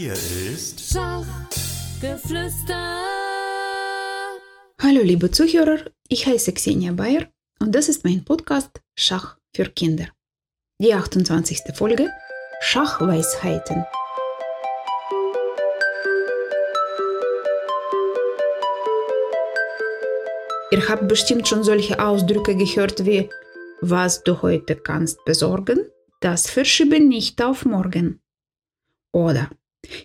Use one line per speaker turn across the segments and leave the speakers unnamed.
Hier ist
Schachgeflüster.
Hallo liebe Zuhörer, ich heiße Xenia Bayer und das ist mein Podcast Schach für Kinder. Die 28. Folge Schachweisheiten. Ihr habt bestimmt schon solche Ausdrücke gehört wie was du heute kannst besorgen, das verschiebe nicht auf morgen. Oder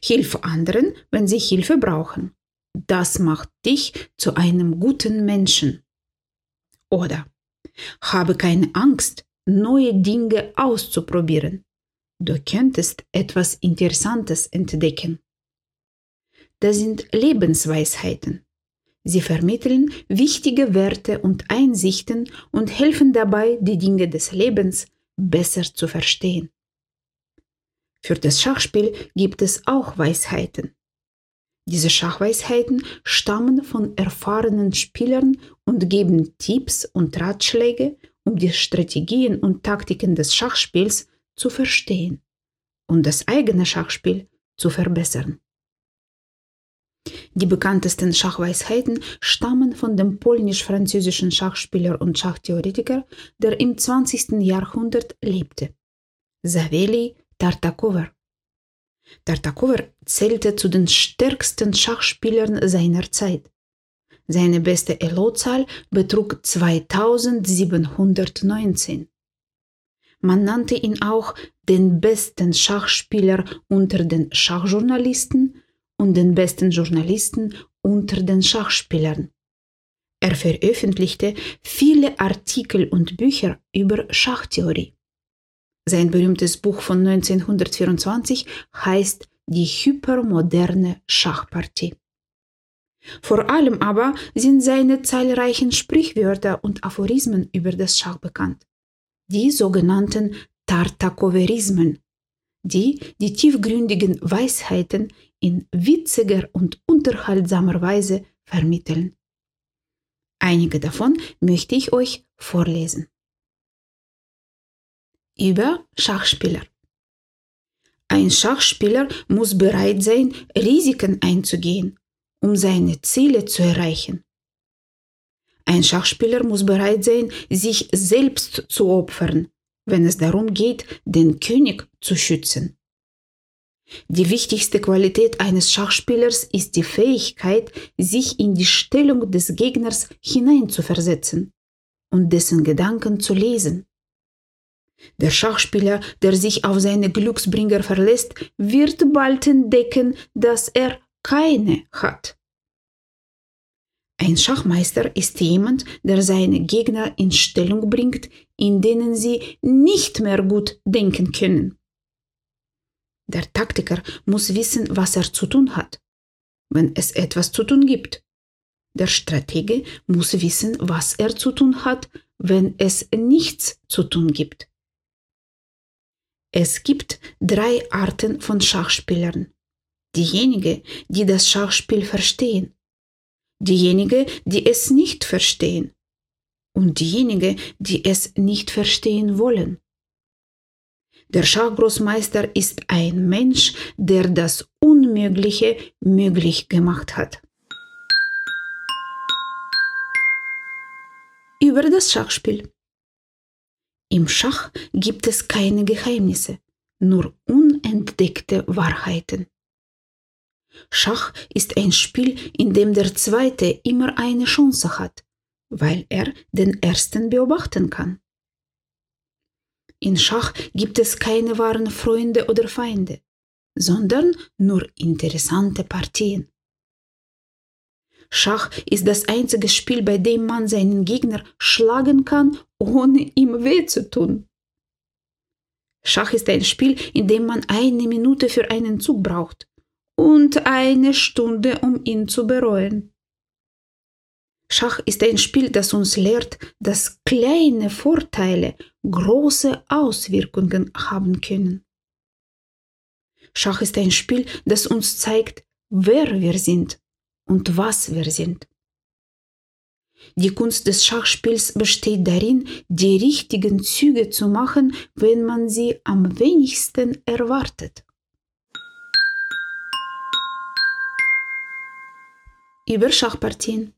Hilf anderen, wenn sie Hilfe brauchen. Das macht dich zu einem guten Menschen. Oder habe keine Angst, neue Dinge auszuprobieren. Du könntest etwas Interessantes entdecken. Das sind Lebensweisheiten. Sie vermitteln wichtige Werte und Einsichten und helfen dabei, die Dinge des Lebens besser zu verstehen. Für das Schachspiel gibt es auch Weisheiten. Diese Schachweisheiten stammen von erfahrenen Spielern und geben Tipps und Ratschläge, um die Strategien und Taktiken des Schachspiels zu verstehen und das eigene Schachspiel zu verbessern. Die bekanntesten Schachweisheiten stammen von dem polnisch-französischen Schachspieler und Schachtheoretiker, der im 20. Jahrhundert lebte. Saveli Tartakower. Tartakower zählte zu den stärksten Schachspielern seiner Zeit. Seine beste Elo-Zahl betrug 2719. Man nannte ihn auch den besten Schachspieler unter den Schachjournalisten und den besten Journalisten unter den Schachspielern. Er veröffentlichte viele Artikel und Bücher über Schachtheorie. Sein berühmtes Buch von 1924 heißt Die hypermoderne Schachpartie. Vor allem aber sind seine zahlreichen Sprichwörter und Aphorismen über das Schach bekannt. Die sogenannten Tartakoverismen, die die tiefgründigen Weisheiten in witziger und unterhaltsamer Weise vermitteln. Einige davon möchte ich euch vorlesen über Schachspieler. Ein Schachspieler muss bereit sein, Risiken einzugehen, um seine Ziele zu erreichen. Ein Schachspieler muss bereit sein, sich selbst zu opfern, wenn es darum geht, den König zu schützen. Die wichtigste Qualität eines Schachspielers ist die Fähigkeit, sich in die Stellung des Gegners hineinzuversetzen und dessen Gedanken zu lesen. Der Schachspieler, der sich auf seine Glücksbringer verlässt, wird bald entdecken, dass er keine hat. Ein Schachmeister ist jemand, der seine Gegner in Stellung bringt, in denen sie nicht mehr gut denken können. Der Taktiker muss wissen, was er zu tun hat, wenn es etwas zu tun gibt. Der Stratege muss wissen, was er zu tun hat, wenn es nichts zu tun gibt. Es gibt drei Arten von Schachspielern. Diejenige, die das Schachspiel verstehen, diejenige, die es nicht verstehen und diejenige, die es nicht verstehen wollen. Der Schachgroßmeister ist ein Mensch, der das Unmögliche möglich gemacht hat. Über das Schachspiel. Im Schach gibt es keine Geheimnisse, nur unentdeckte Wahrheiten. Schach ist ein Spiel, in dem der Zweite immer eine Chance hat, weil er den Ersten beobachten kann. In Schach gibt es keine wahren Freunde oder Feinde, sondern nur interessante Partien. Schach ist das einzige Spiel, bei dem man seinen Gegner schlagen kann, ohne ihm weh zu tun. Schach ist ein Spiel, in dem man eine Minute für einen Zug braucht und eine Stunde, um ihn zu bereuen. Schach ist ein Spiel, das uns lehrt, dass kleine Vorteile große Auswirkungen haben können. Schach ist ein Spiel, das uns zeigt, wer wir sind und was wir sind. Die Kunst des Schachspiels besteht darin, die richtigen Züge zu machen, wenn man sie am wenigsten erwartet. Über Schachpartien.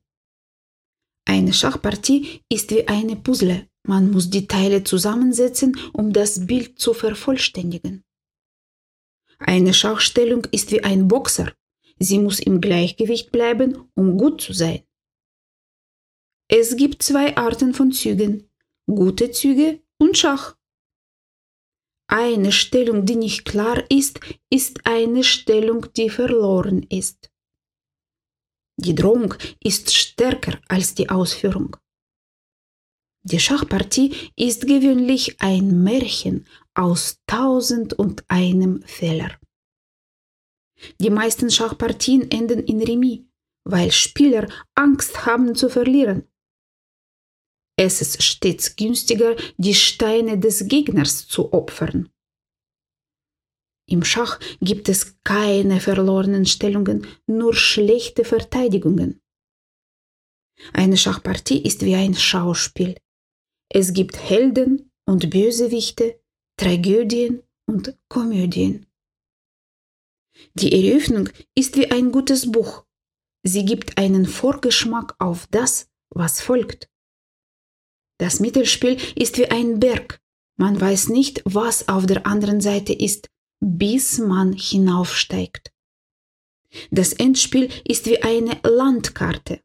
Eine Schachpartie ist wie eine Puzzle. Man muss die Teile zusammensetzen, um das Bild zu vervollständigen. Eine Schachstellung ist wie ein Boxer. Sie muss im Gleichgewicht bleiben, um gut zu sein. Es gibt zwei Arten von Zügen, gute Züge und Schach. Eine Stellung, die nicht klar ist, ist eine Stellung, die verloren ist. Die Drohung ist stärker als die Ausführung. Die Schachpartie ist gewöhnlich ein Märchen aus tausend und einem Fehler. Die meisten Schachpartien enden in Remis, weil Spieler Angst haben zu verlieren. Es ist stets günstiger, die Steine des Gegners zu opfern. Im Schach gibt es keine verlorenen Stellungen, nur schlechte Verteidigungen. Eine Schachpartie ist wie ein Schauspiel. Es gibt Helden und Bösewichte, Tragödien und Komödien. Die Eröffnung ist wie ein gutes Buch. Sie gibt einen Vorgeschmack auf das, was folgt. Das Mittelspiel ist wie ein Berg. Man weiß nicht, was auf der anderen Seite ist, bis man hinaufsteigt. Das Endspiel ist wie eine Landkarte.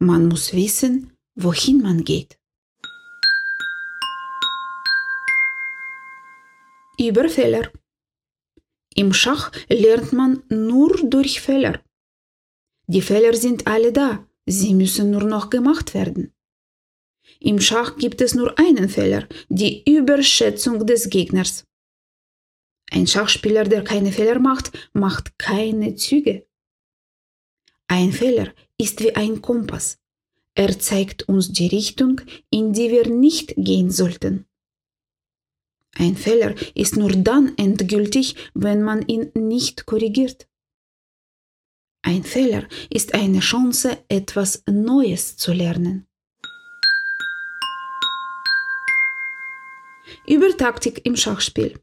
Man muss wissen, wohin man geht. Über Fehler. Im Schach lernt man nur durch Fehler. Die Fehler sind alle da, sie müssen nur noch gemacht werden. Im Schach gibt es nur einen Fehler, die Überschätzung des Gegners. Ein Schachspieler, der keine Fehler macht, macht keine Züge. Ein Fehler ist wie ein Kompass. Er zeigt uns die Richtung, in die wir nicht gehen sollten. Ein Fehler ist nur dann endgültig, wenn man ihn nicht korrigiert. Ein Fehler ist eine Chance, etwas Neues zu lernen. Über Taktik im Schachspiel.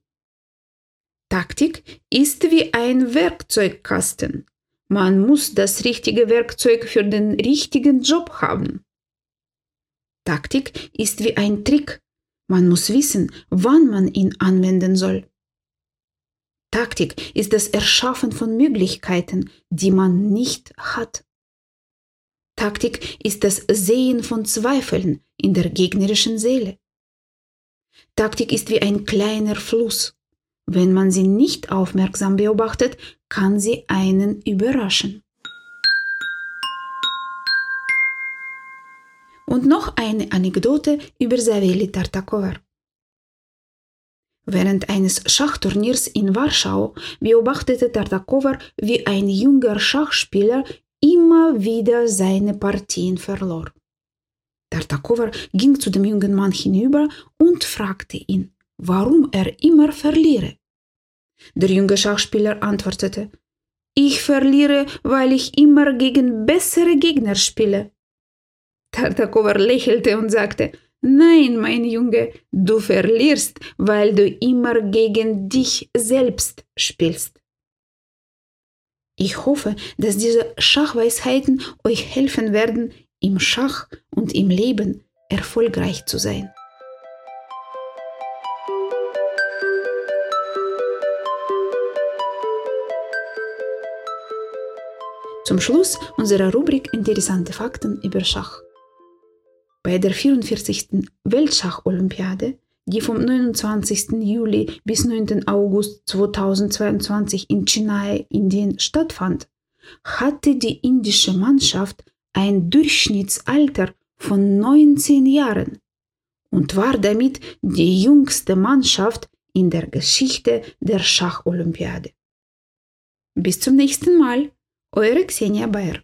Taktik ist wie ein Werkzeugkasten. Man muss das richtige Werkzeug für den richtigen Job haben. Taktik ist wie ein Trick. Man muss wissen, wann man ihn anwenden soll. Taktik ist das Erschaffen von Möglichkeiten, die man nicht hat. Taktik ist das Sehen von Zweifeln in der gegnerischen Seele. Taktik ist wie ein kleiner Fluss. Wenn man sie nicht aufmerksam beobachtet, kann sie einen überraschen. Und noch eine Anekdote über Saveli Tartakova. Während eines Schachturniers in Warschau beobachtete Tartakova, wie ein junger Schachspieler immer wieder seine Partien verlor. Tartakova ging zu dem jungen Mann hinüber und fragte ihn, warum er immer verliere. Der junge Schachspieler antwortete, ich verliere, weil ich immer gegen bessere Gegner spiele. Tartakova lächelte und sagte, Nein, mein Junge, du verlierst, weil du immer gegen dich selbst spielst. Ich hoffe, dass diese Schachweisheiten euch helfen werden, im Schach und im Leben erfolgreich zu sein. Zum Schluss unserer Rubrik Interessante Fakten über Schach. Bei der 44. Weltschacholympiade, die vom 29. Juli bis 9. August 2022 in Chennai, Indien stattfand, hatte die indische Mannschaft ein Durchschnittsalter von 19 Jahren und war damit die jüngste Mannschaft in der Geschichte der Schacholympiade. Bis zum nächsten Mal, eure Xenia Bayer.